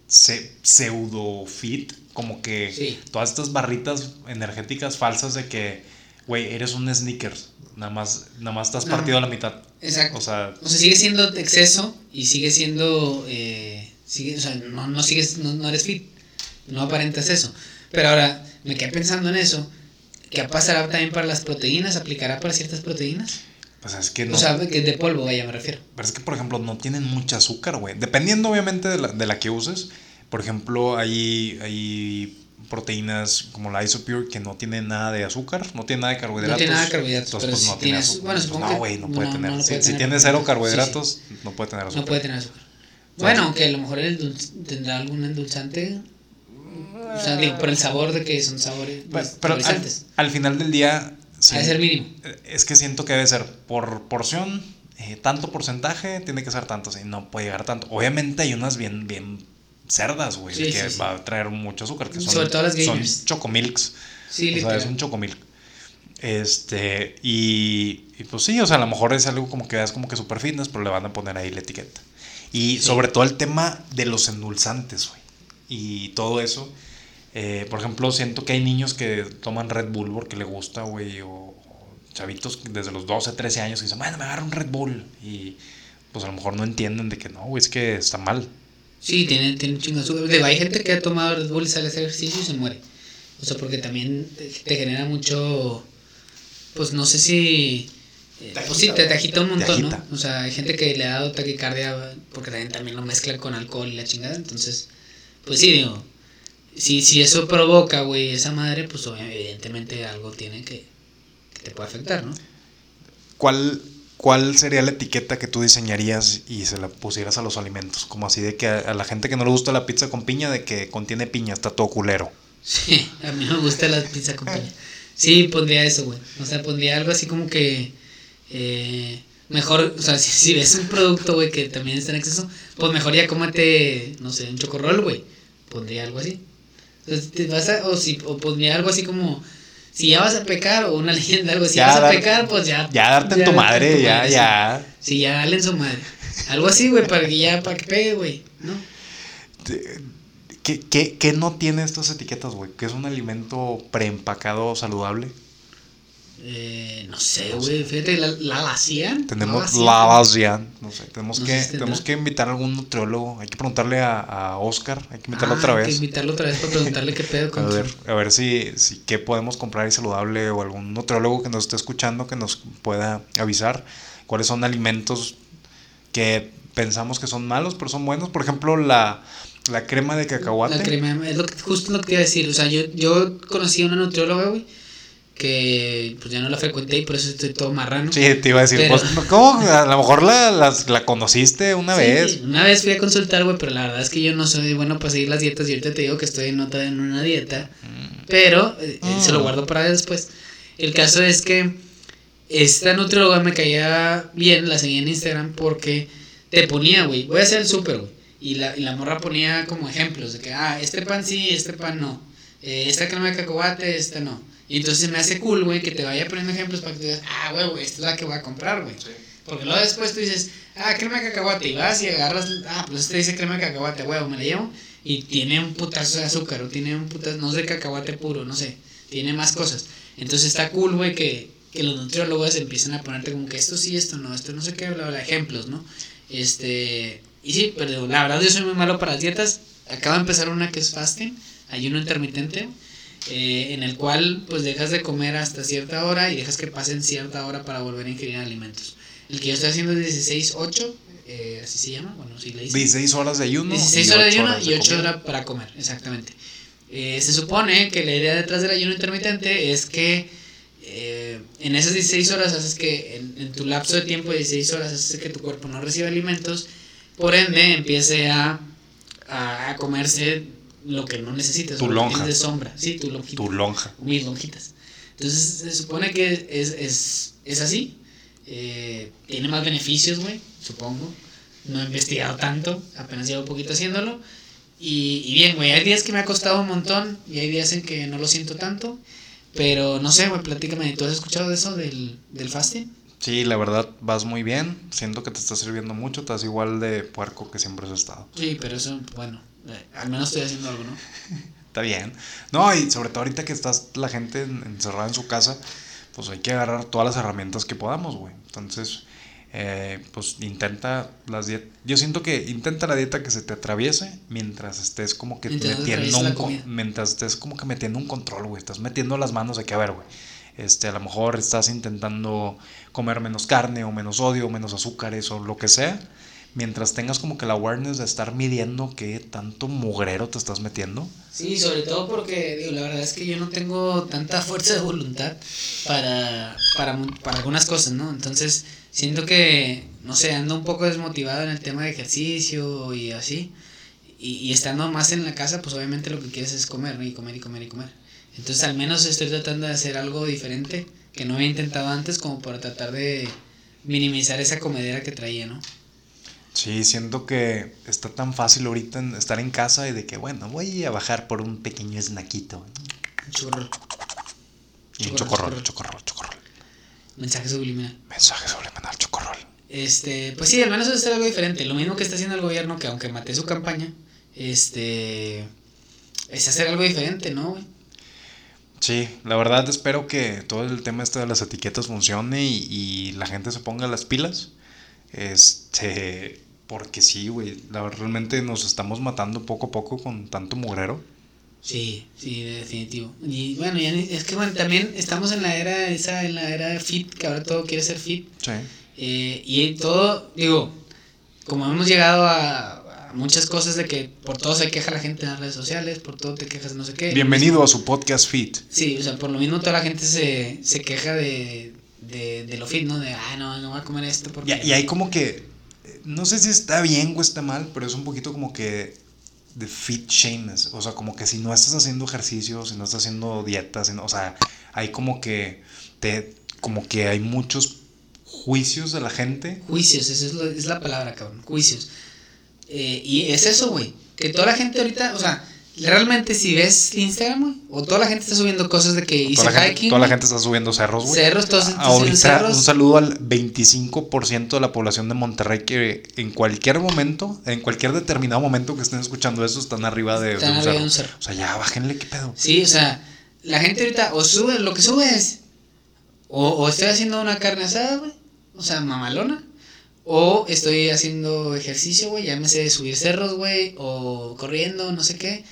pseudo fit como que todas estas barritas energéticas falsas de que, güey, eres un sneakers. Nada más, nada más estás partido a la mitad. Exacto. O sea, o sea, sigue siendo exceso y sigue siendo. Eh, sigue, o sea, no, no sigues, no, eres fit. No aparentas eso. Pero ahora, me quedé pensando en eso. ¿Qué pasará también para las proteínas? ¿Aplicará para ciertas proteínas? Pues es que no. O sea, que de polvo, vaya, me refiero. Pero es que, por ejemplo, no tienen mucha azúcar, güey. Dependiendo, obviamente, de la, de la que uses. Por ejemplo, hay, hay proteínas como la Isopure que no tienen nada de azúcar, no tiene nada de carbohidratos. No tiene nada de carbohidratos. Entonces, pues, no tiene azúcar. Bueno, no, güey, no, puede tener. si, tiene cero carbohidratos, no puede tener azúcar. No puede tener azúcar. Bueno, aunque a lo mejor el tendrá algún endulzante. O sea, digo, por el sabor de que son sabores pues, pero al, al, final del día... debe ser mínimo. Es que siento que debe ser por porción, eh, tanto porcentaje, tiene que ser tanto, así, no puede llegar tanto. Obviamente hay unas bien, bien cerdas, güey, que va a traer mucho azúcar, que son, Sobre todo las son chocomilks. Sí, o sea, es un chocomilk. Este, y, y, pues sí, o sea, a lo mejor es algo como que veas como que super fitness, pero le van a poner ahí la etiqueta. Y sobre todo el tema de los endulzantes, güey. Y todo eso. Eh, por ejemplo, siento que hay niños que toman Red Bull porque le gusta, güey, o, chavitos desde los 12, 13 años que dicen, bueno, me agarro un Red Bull. Y pues a lo mejor no entienden de que no, güey, es que está mal. Sí, tiene, tiene un chingo de Hay gente que ha tomado Red Bull y sale a hacer ejercicio y se muere. O sea, porque también te genera mucho, pues no sé si eh, pues sí, te, agita un montón, ¿no? O sea, hay gente que le ha dado taquicardia porque también, también lo mezcla con alcohol y la chingada. Entonces, pues sí, digo, si, si eso provoca, güey, esa madre, pues evidentemente algo tiene que, que te puede afectar, ¿no? ¿Cuál, ¿Cuál sería la etiqueta que tú diseñarías y se la pusieras a los alimentos? Como así de que a, la gente que no le gusta la pizza con piña, de que contiene piña, está todo culero. Sí, a mí me gusta la pizza con piña. Sí, pondría eso, güey. O sea, pondría algo así como que eh, mejor, o sea, *laughs* si, ves un producto, güey, que también está en exceso, pues mejor ya cómate, no sé, un chocorrol, güey. Pondría algo así. Entonces, vas a, o, si, o pondría algo así como, si ya vas a pecar, o una *laughs* leyenda, algo, si ya vas a pecar, pues ya. Ya darte en tu madre, ya, ya. Sí, ya dale en su madre. Algo así, güey, para que ya, para que pegue, güey, ¿no? ¿Qué, qué, ¿Qué no tiene estas etiquetas, güey? ¿Que es un alimento preempacado saludable? Eh, no sé, güey. Fíjate, la, la Tenemos la LACIAN. No sé, tenemos, que, tenemos que invitar a algún nutriólogo. Hay que preguntarle a, a Oscar. Hay que invitarlo otra vez. Hay que invitarlo otra vez para preguntarle qué pedo *laughs* con A ver, a ver si, si qué podemos comprar y saludable o algún nutriólogo que nos esté escuchando que nos pueda avisar cuáles son alimentos que pensamos que son malos, pero son buenos. Por ejemplo, la, la crema de cacahuate. La crema, es lo que, justo lo que iba a decir. O sea, yo, yo conocí a una nutrióloga, güey que pues ya no la frecuenté y por eso estoy todo marrano. Sí, te iba a decir, pues, ¿cómo? A lo mejor la, la, conociste una vez. Una vez fui a consultar, güey, pero la verdad es que yo no soy bueno para seguir las dietas y ahorita te digo que estoy en nota en una dieta, mm. pero eh, se lo mm. guardo para después. El caso es que esta nutrióloga me caía bien, la seguía en Instagram porque te ponía, güey, voy a hacer el súper, güey. Y la, y la morra ponía como ejemplos de que, ah, este pan sí, este pan no. Eh, esta crema de cacahuate, esta no y entonces me hace cool, güey, que te vaya poniendo ejemplos para que tú digas, ah, güey, esta es la que voy a comprar, güey. Porque luego después tú dices, ah, crema de cacahuate, y vas y agarras, ah, pues este dice crema de cacahuate, güey, me la llevo, y tiene un putazo de azúcar, o tiene un putazo, no sé, cacahuate puro, no sé, tiene más cosas. Entonces está cool, güey, que, que los nutriólogos empiecen a ponerte como que esto sí, esto no, esto no sé qué, bla, bla, ejemplos, ¿no? Este, y sí, pero la verdad yo soy muy malo para las dietas. Acabo de empezar una que es fasting, ayuno intermitente. Eh, en el cual pues dejas de comer hasta cierta hora y dejas que pasen cierta hora para volver a ingerir alimentos. El que yo estoy haciendo es 16-8, eh, así se llama, bueno, si le 16 horas de ayuno. 16 horas de ayuno y 8 horas para comer, exactamente. Eh, se supone que la idea detrás del ayuno intermitente es que en esas 16 horas haces que, en, tu lapso de tiempo de 16 horas, haces que tu cuerpo no reciba alimentos, por ende empiece a, a comerse lo que no necesitas. Tu lonja. de sombra. Sí, tu lonjita. Tu lonja. Mis lonjitas. Entonces se supone que es, es, es así. Eh, tiene más beneficios, güey, supongo. No he investigado tanto, apenas llevo un poquito haciéndolo. Y, y bien, güey, hay días que me ha costado un montón y hay días en que no lo siento tanto. Pero no sé, güey, platícame, ¿tú has escuchado de eso del, del fasting? Sí, la verdad vas muy bien. Siento que te está sirviendo mucho. Estás igual de puerco que siempre has estado. Sí, pero eso, bueno, eh, al menos estoy haciendo algo, ¿no? *laughs* Está bien. No, y sobre todo ahorita que estás la gente encerrada en su casa, pues hay que agarrar todas las herramientas que podamos, güey. Entonces, eh, pues intenta las dietas. Yo siento que intenta la dieta que se te atraviese mientras estés como que metiendo un, mientras estés como que metiendo un control, güey. Estás metiendo las manos de que, a ver, güey. Este, a lo mejor estás intentando comer menos carne o menos odio o menos azúcares o lo que sea mientras tengas como que la awareness de estar midiendo qué tanto mugrero te estás metiendo. Sí, sobre todo porque, digo, la verdad es que yo no tengo tanta fuerza de voluntad para, para, para algunas cosas, ¿no? Entonces, siento que, no sé, ando un poco desmotivado en el tema de ejercicio y así. Y, estando más en la casa, pues obviamente lo que quieres es comer, ¿no? Y comer y comer y comer. Entonces al menos estoy tratando de hacer algo diferente que no había intentado antes como para tratar de minimizar esa comedera que traía, ¿no? Sí, siento que está tan fácil ahorita estar en casa y de que, bueno, voy a bajar por un pequeño snaquito. Un chocorrol. Y un chocorrol, chocorrol, chocorrol. Mensaje subliminal. Mensaje subliminal, chocorrol. Este, pues sí, al menos es hacer algo diferente. Lo mismo que está haciendo el gobierno, que aunque mate su campaña, este, es hacer algo diferente, ¿no, Sí, la verdad espero que todo el tema este de las etiquetas funcione y, la gente se ponga las pilas. Este, porque sí, güey, realmente nos estamos matando poco a poco con tanto mugrero. Sí, sí, definitivo. Y bueno, ya es que bueno, también estamos en la era esa, en la era fit, que ahora todo quiere ser fit. Sí. Eh, y todo, digo, como hemos llegado a, muchas cosas de que por todo se queja la gente en las redes sociales, por todo te quejas no sé qué. Bienvenido a su podcast Fit. Sí, o sea, por lo mismo toda la gente se, se queja de, de, de, lo fit, ¿no? De, ah, no, no voy a comer esto porque... Y, y hay como que, no sé si está bien o está mal, pero es un poquito como que de fit shames, o sea, como que si no estás haciendo ejercicio, si no estás haciendo dietas, o sea, hay como que te como que hay muchos juicios de la gente. Juicios, esa es, es la palabra, cabrón, juicios. Eh, y es eso, güey. Que toda la gente ahorita, o sea, realmente si ves Instagram, güey, o toda la gente está subiendo cosas de que hice toda la hiking. Gente, toda la gente está subiendo cerros, güey. Cerros, todos Ahorita, cerros. un saludo al 25% de la población de Monterrey que en cualquier momento, en cualquier determinado momento que estén escuchando eso, están arriba de, están arriba De un cerro. O sea, ya bájenle, qué pedo. Sí, o sea, la gente ahorita o sube, lo que sube es, o, o estoy haciendo una carne asada, güey, o sea, mamalona o estoy haciendo ejercicio, güey, ya me sé subir cerros, güey, o corriendo, no sé qué.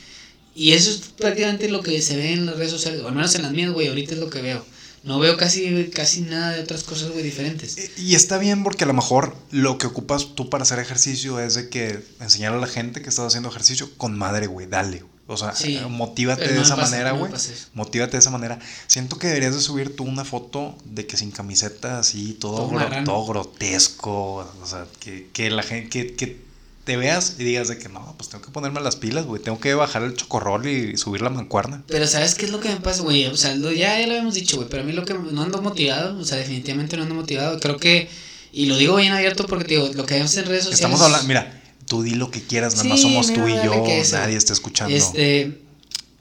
Y eso es prácticamente lo que se ve en las redes sociales, o al menos en las mías, güey, ahorita es lo que veo. No veo casi, casi nada de otras cosas, güey, diferentes. Y está bien porque a lo mejor lo que ocupas tú para hacer ejercicio es de que enseñar a la gente que estás haciendo ejercicio con madre, güey, dale, O sea, eh, motívate de esa manera, güey. motívate de esa manera. Siento que deberías de subir tú una foto de que sin camiseta, así, todo, todo, grotesco. O sea, que, que la gente, que, que te veas y digas de que no, pues tengo que ponerme las pilas, güey. Tengo que bajar el chocorrol y subir la mancuerna. Pero ¿sabes qué es lo que me pasa, güey? O sea, ya, ya lo habíamos dicho, güey. Pero a mí lo que no ando motivado, o sea, definitivamente no ando motivado. Creo que, y lo digo bien abierto porque, digo, lo que vemos en redes sociales. Estamos hablando, mira, tú di lo que quieras, nada más somos tú y yo, nadie está escuchando. Este,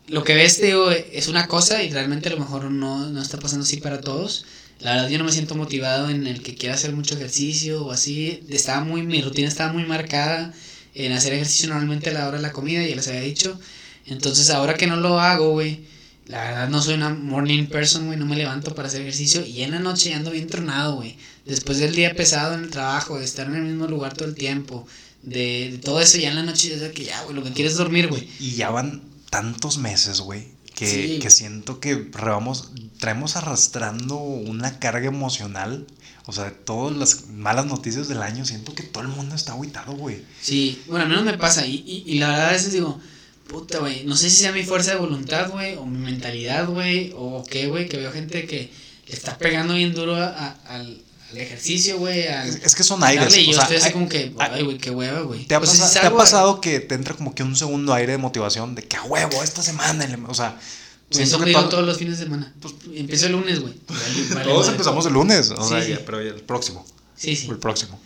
lo que ves, digo, es una cosa y realmente a lo mejor no, no está pasando así para todos. La verdad yo no me siento motivado en el que quiera hacer mucho ejercicio o así. Estaba muy, mi rutina estaba muy marcada en hacer ejercicio normalmente a la hora de la comida, ya les había dicho. Entonces ahora que no lo hago, güey, la verdad no soy una morning person, güey, no me levanto para hacer ejercicio y en la noche ando bien tronado, güey. Después del día pesado en el trabajo, de estar en el mismo lugar todo el tiempo, de, todo eso, ya en la noche es que ya, güey, lo que quieres es dormir, güey. Y ya van tantos meses, güey, que, que siento que traemos arrastrando una carga emocional. O sea, todas las malas noticias del año, siento que todo el mundo está aguitado, güey. Sí, bueno, al menos me pasa. Y, y, y la verdad a veces digo, puta, güey, no sé si sea mi fuerza de voluntad, güey, o mi mentalidad, güey, o qué, güey, que veo gente que le está pegando bien duro al, al, ejercicio, güey. Es, que son aires. y yo estoy así como que, ay, güey, qué hueva, güey. ¿Te, ha, ¿te ha pasado que te entra como que un segundo aire de motivación de que a huevo esta semana, o sea eso me todos los fines de semana. Pues, empiezo el lunes, güey. *laughs* Todos empezamos el lunes, o sea, Ya, pero el próximo. Sí, sí. el próximo.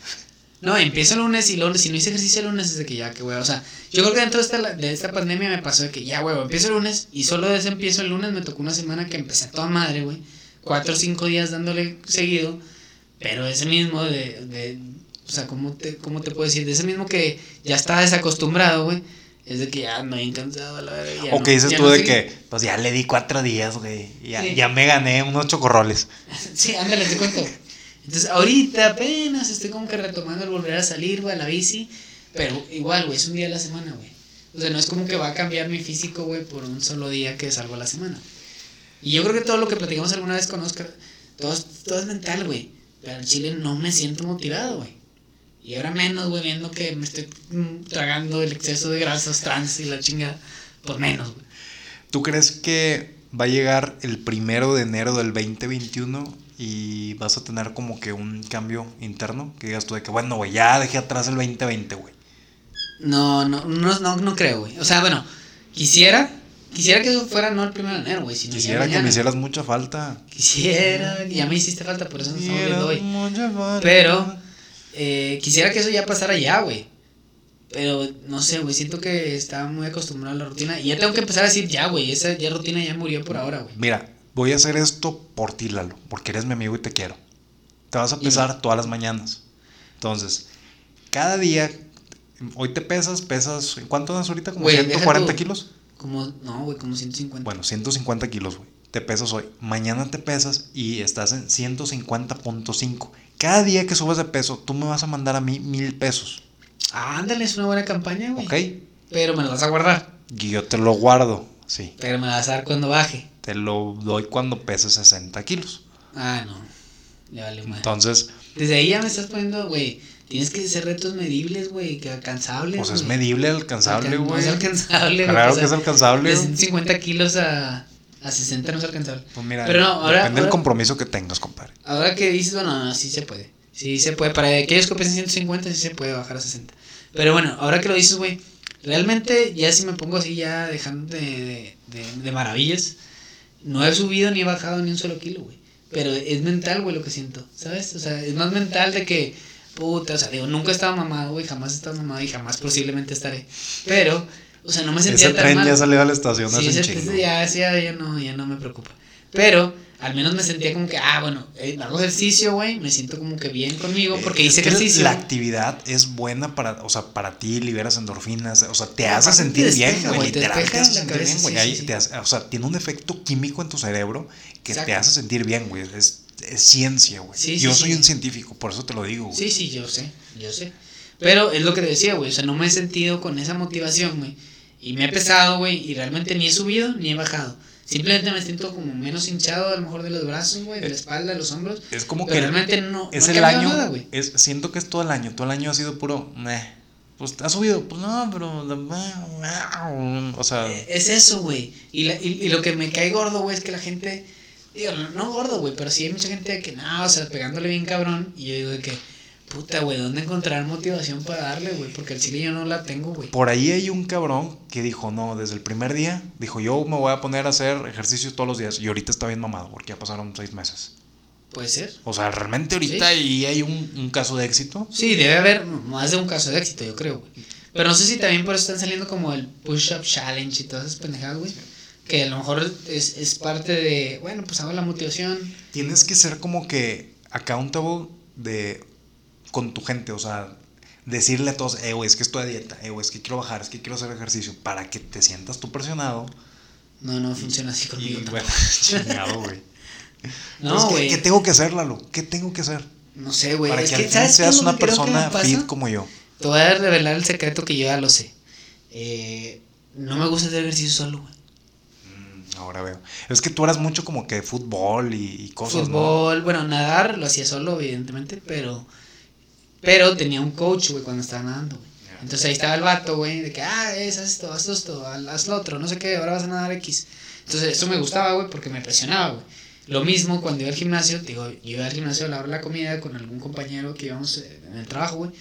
No, empiezo el lunes y lunes, si no hice ejercicio el lunes es de que ya, que güey. O sea, yo creo que dentro de esta, de esta pandemia me pasó de que ya, güey, empiezo el lunes y solo desde empiezo el lunes me tocó una semana que empecé a toda madre, güey. Cuatro o cinco días dándole seguido, pero ese mismo de, de o sea, ¿cómo te, ¿cómo te puedo decir? De ese mismo que ya estaba desacostumbrado, güey es de que ya no he cansado la verdad. O que dices tú de que, pues ya le di cuatro días, güey. Ya, ya me gané unos chocorroles. *laughs* sí, ándale, te cuento. Entonces, ahorita apenas estoy como que retomando el volver a salir, güey, a la bici. Pero igual, güey, es un día a la semana, güey. O sea, no es como que va a cambiar mi físico, güey, por un solo día que salgo a la semana. Y yo creo que todo lo que platicamos alguna vez con Oscar, todo, todo es mental, güey. Pero en Chile no me siento motivado, güey. Y ahora menos, güey, viendo que me estoy mm, tragando el exceso de grasas trans y la chinga, pues menos, güey. ¿Tú crees que va a llegar el primero de enero del 2021 y vas a tener como que un cambio interno? Que digas tú de que, bueno, güey, ya dejé atrás el 2020, güey. No, no, no, no, no creo, güey. O sea, bueno, quisiera, quisiera que eso fuera no el primero de enero, güey. Sino Quisiera que me hicieras mucha falta. Quisiera, ya me hiciste falta, por eso nos estamos viendo hoy. Pero, eh, quisiera que eso ya pasara ya, güey. Pero no sé, güey, siento que estaba muy acostumbrado a la rutina. Y ya tengo que empezar a decir ya, güey, esa ya rutina ya murió por ahora, güey. Mira, voy a hacer esto por ti, Lalo, porque eres mi amigo y te quiero. Te vas a pesar todas las mañanas. Entonces, cada día, hoy te pesas, pesas, ¿cuánto das ahorita? ¿Como 140 kilos? Como, no, güey, como 150. Bueno, 150 kilos, güey. Te pesas hoy. Mañana te pesas y estás en 150.5. Cada día que subas de peso, tú me vas a mandar a mí mil pesos. Ah, ándale, es una buena campaña, güey. Ok. Pero me lo vas a guardar. Y yo te lo guardo, sí. Pero me vas a dar cuando baje. Te lo doy cuando peses 60 kilos. Ah, no. Le vale más. Entonces. Desde ahí ya me estás poniendo, güey. Tienes que hacer retos medibles, güey, que alcanzables. Pues es medible, alcanzable, güey. No es alcanzable, Claro que es alcanzable. De 150 kilos a, a 60 no es alcanzable. Pues mira, Pero no, ahora, depende del compromiso que tengas, compadre. Ahora que dices, bueno, sí se puede. Sí se puede. Para aquellos que pesen 150, sí se puede bajar a 60. Pero bueno, ahora que lo dices, güey, realmente ya si me pongo así, ya dejando de, de, de, maravillas, no he subido ni he bajado ni un solo kilo, güey. Pero es mental, güey, lo que siento, ¿sabes? O sea, es más mental de que, puta, o sea, digo, nunca he estado mamado, güey, jamás he estado mamado y jamás posiblemente estaré. Pero, o sea, no me sentía ese tan tren ya salió a la estación sí, ese, ya, ya, ya, no, ya no me preocupa. Pero al menos me sentía como que, ah, bueno, eh, hago ejercicio, güey, me siento como que bien conmigo porque hice ejercicio. La actividad es buena para, o sea, para ti, liberas endorfinas, o sea, te hace sentir bien, güey, literal, te hace sentir bien, güey, o sea, tiene un efecto químico en tu cerebro que te hace sentir bien, güey, es, es ciencia, güey. yo soy un científico, por eso te lo digo, güey. Sí, sí, yo sé, yo sé. Pero es lo que te decía, güey, o sea, no me he sentido con esa motivación, güey. Y me he pesado, güey, y realmente ni he subido ni he bajado. Simplemente me siento como menos hinchado a lo mejor de los brazos, güey, de la espalda, de los hombros. Es como que realmente no. Es el año. Nada, es, siento que es todo el año. Todo el año ha sido puro. Pues ha subido. Pues no, pero. O sea. Es eso, güey. Y, y, lo que me cae gordo, güey, es que la gente. Digo, no gordo, güey, pero sí hay mucha gente que, no, o sea, pegándole bien cabrón. Y yo digo de que Puta, güey, ¿dónde encontrar motivación para darle, güey? Porque el chile yo no la tengo, güey. Por ahí hay un cabrón que dijo, no, desde el primer día, dijo, yo me voy a poner a hacer ejercicio todos los días. Y ahorita está bien mamado, porque ya pasaron seis meses. Puede ser. O sea, realmente ahorita ahí hay un, caso de éxito. Sí, debe haber más de un caso de éxito, yo creo, güey. Pero no sé si también por eso están saliendo como el push-up challenge y todas esas pendejadas, güey. Que a lo mejor es, es parte de, bueno, pues hago la motivación. Tienes que ser como que accountable de con tu gente, o sea, decirle a todos, eh, güey, es que estoy a dieta, eh, güey, es que quiero bajar, es que quiero hacer ejercicio, para que te sientas tú presionado. No, no funciona así conmigo. Y, bueno, *laughs* chingado, güey. No, güey. ¿qué, tengo que hacer, Lalo? ¿Qué tengo que hacer? No sé, güey. Para que, al fin seas una persona fit como yo. Te voy a revelar el secreto que yo ya lo sé. Eh, no me gusta hacer ejercicio solo, güey. Ahora veo. Es que tú eras mucho como que fútbol y, cosas. Fútbol, bueno, nadar lo hacía solo, evidentemente, pero pero tenía un coach, güey, cuando estaba nadando, güey. Entonces ahí estaba el vato, güey, de que, ah, es, haz esto, haz esto, haz lo otro, no sé qué, ahora vas a nadar X. Entonces eso me gustaba, güey, porque me presionaba, güey. Lo mismo cuando iba al gimnasio, digo, yo iba al gimnasio a la hora de la comida con algún compañero que íbamos eh, en el trabajo, güey.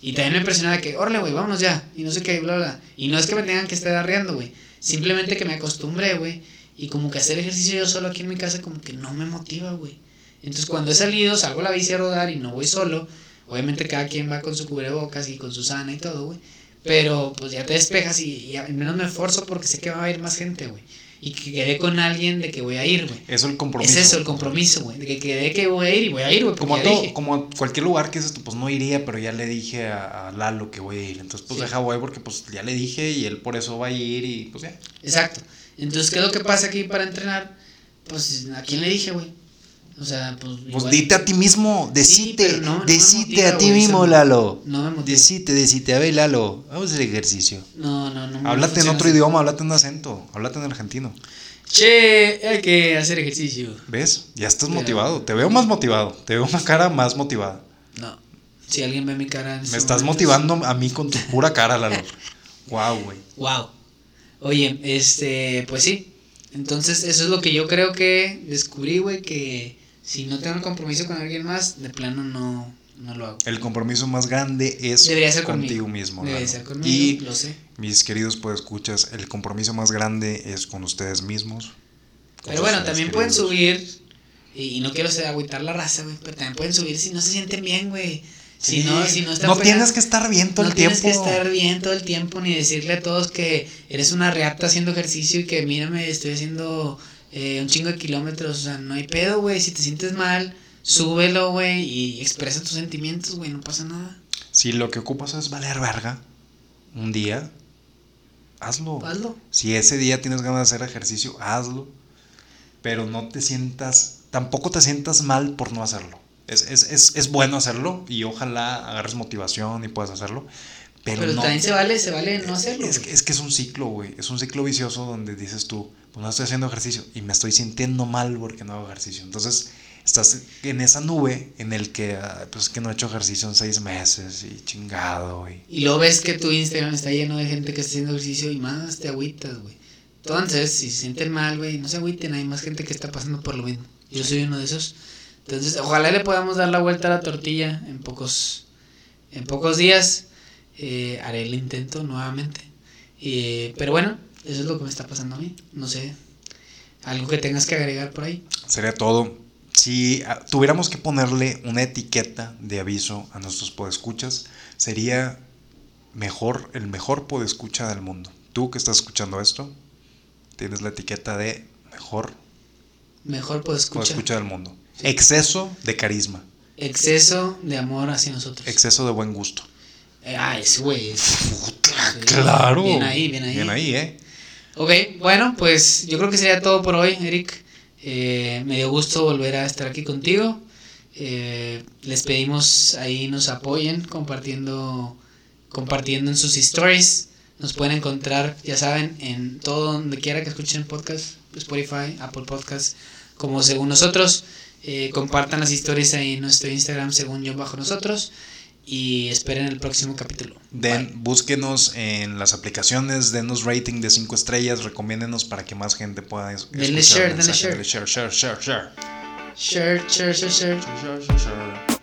Y también me presionaba de que, órale, güey, vámonos ya. Y no sé qué, bla, bla. Y no es que me tengan que estar arreando, güey. Simplemente que me acostumbré, güey. Y como que hacer ejercicio yo solo aquí en mi casa, como que no me motiva, güey. Entonces cuando he salido, salgo a la bici a rodar y no voy solo Obviamente cada quien va con su cubrebocas y con su sana y todo, güey. Pero pues ya te despejas y, al menos me esfuerzo porque sé que va a ir más gente, güey. Y que quedé con alguien de que voy a ir, güey. Eso es el compromiso. Es eso, el compromiso, güey. De que quedé que voy a ir y voy a ir, güey. Como, a todo, como a cualquier lugar que dices tú, pues no iría, pero ya le dije a, Lalo que voy a ir. Entonces, pues deja, güey, porque pues ya le dije y él por eso va a ir y pues ya. Exacto. Entonces, ¿qué es lo que pasa aquí para entrenar? Pues, ¿a quién le dije, güey? O sea, pues. Pues dite a ti mismo, decite, no, decite a ti mismo, Lalo. No me motiva. Decite, decite, a ver, Lalo, vamos a hacer ejercicio. No, no, no. Háblate en otro idioma, háblate en acento, háblate en argentino. Che, hay que hacer ejercicio. ¿Ves? Ya estás motivado, te veo más motivado, te veo una cara más motivada. No. Si alguien ve mi cara. me estás motivando a mí con tu pura cara, Lalo. *laughs* wow, güey. Wow. Oye, este, pues sí. Entonces, eso es lo que yo creo que descubrí, güey, que si no tengo un compromiso con alguien más, de plano no, no lo hago. El compromiso más grande es contigo mismo. Debería ser conmigo, y lo sé. Mis queridos pues escuchas, el compromiso más grande es con ustedes mismos. pero bueno, también pueden subir, y, no quiero agüitar la raza, güey, pero también pueden subir si no se sienten bien, güey. Si no, si no, no tienes que estar bien todo el tiempo. No tienes que estar bien todo el tiempo ni decirle a todos que eres una reata haciendo ejercicio y que mírame, estoy haciendo eh, un chingo de kilómetros. O sea, no hay pedo, güey. Si te sientes mal, súbelo, güey, y expresa tus sentimientos, güey, no pasa nada. Si lo que ocupas es valer verga, un día, hazlo. Hazlo. Si ese día tienes ganas de hacer ejercicio, hazlo. Pero no te sientas, tampoco te sientas mal por no hacerlo. Es, bueno hacerlo y ojalá agarres motivación y puedas hacerlo. Pero, también se vale, se vale no hacerlo. Es, es que es un ciclo, güey. Es un ciclo vicioso donde dices tú, pues no estoy haciendo ejercicio y me estoy sintiendo mal porque no hago ejercicio. Entonces estás en esa nube en el que, ah, pues que no he hecho ejercicio en seis meses y chingado, güey. Y luego ves que tu Instagram está lleno de gente que está haciendo ejercicio y más te agüitas, güey. Entonces, si se sienten mal, güey, no se agüiten, hay más gente que está pasando por lo mismo. Yo soy uno de esos. Entonces, ojalá le podamos dar la vuelta a la tortilla en pocos, en pocos días. Eh, haré el intento nuevamente. pero bueno, eso es lo que me está pasando a mí. No sé, algo que tengas que agregar por ahí. Sería todo. Si ah, tuviéramos que ponerle una etiqueta de aviso a nuestros podescuchas, sería mejor, el mejor podescucha del mundo. Tú que estás escuchando esto, tienes la etiqueta de mejor. Mejor podescucha. podescucha del mundo. Exceso de carisma. Exceso de amor hacia nosotros. Exceso de buen gusto. Eh, ah, ese *laughs* güey. Claro. Bien ahí, bien ahí. Bien ahí, eh. Ok, bueno, pues yo creo que sería todo por hoy, Eric. Eh, me dio gusto volver a estar aquí contigo. Eh, les pedimos ahí nos apoyen compartiendo, compartiendo en sus stories. Nos pueden encontrar, ya saben, en todo donde quiera que escuchen podcast, Spotify, Apple Podcast, como según nosotros. Eh, compartan las historias ahí en nuestro Instagram según yo bajo nosotros y esperen el próximo capítulo. Den, búsquenos en las aplicaciones, denos rating de 5 estrellas, recomiéndenos para que más gente pueda denle share, denle share. share, share, share, share. Share, share, share, share. share, share, share.